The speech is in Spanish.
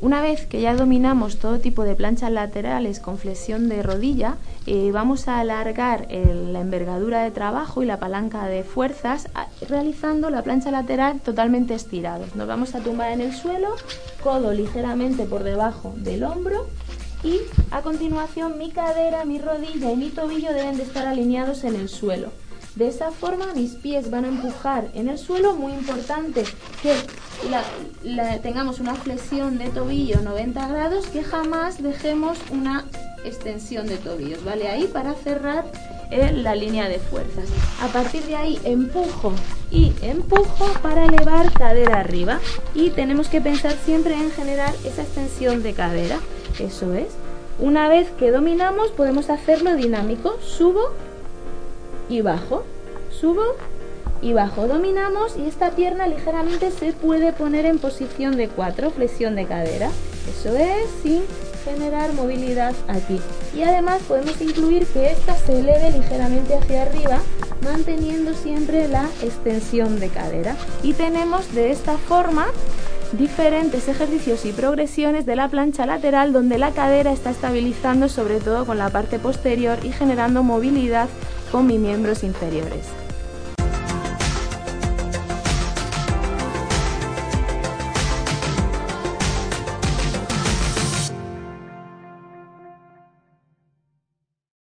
Una vez que ya dominamos todo tipo de planchas laterales con flexión de rodilla, eh, vamos a alargar la envergadura de trabajo y la palanca de fuerzas realizando la plancha lateral totalmente estirados. Nos vamos a tumbar en el suelo, codo ligeramente por debajo del hombro y a continuación mi cadera, mi rodilla y mi tobillo deben de estar alineados en el suelo. De esa forma mis pies van a empujar en el suelo, muy importante que tengamos una flexión de tobillo 90 grados, que jamás dejemos una extensión de tobillos, ¿vale? Ahí para cerrar eh, la línea de fuerzas. A partir de ahí empujo y empujo para elevar cadera arriba y tenemos que pensar siempre en generar esa extensión de cadera. Eso es. Una vez que dominamos podemos hacerlo dinámico. Subo y bajo. Subo y bajo. Dominamos y esta pierna ligeramente se puede poner en posición de 4, flexión de cadera. Eso es, sin generar movilidad aquí. Y además podemos incluir que esta se eleve ligeramente hacia arriba, manteniendo siempre la extensión de cadera. Y tenemos de esta forma diferentes ejercicios y progresiones de la plancha lateral donde la cadera está estabilizando sobre todo con la parte posterior y generando movilidad con mis miembros inferiores.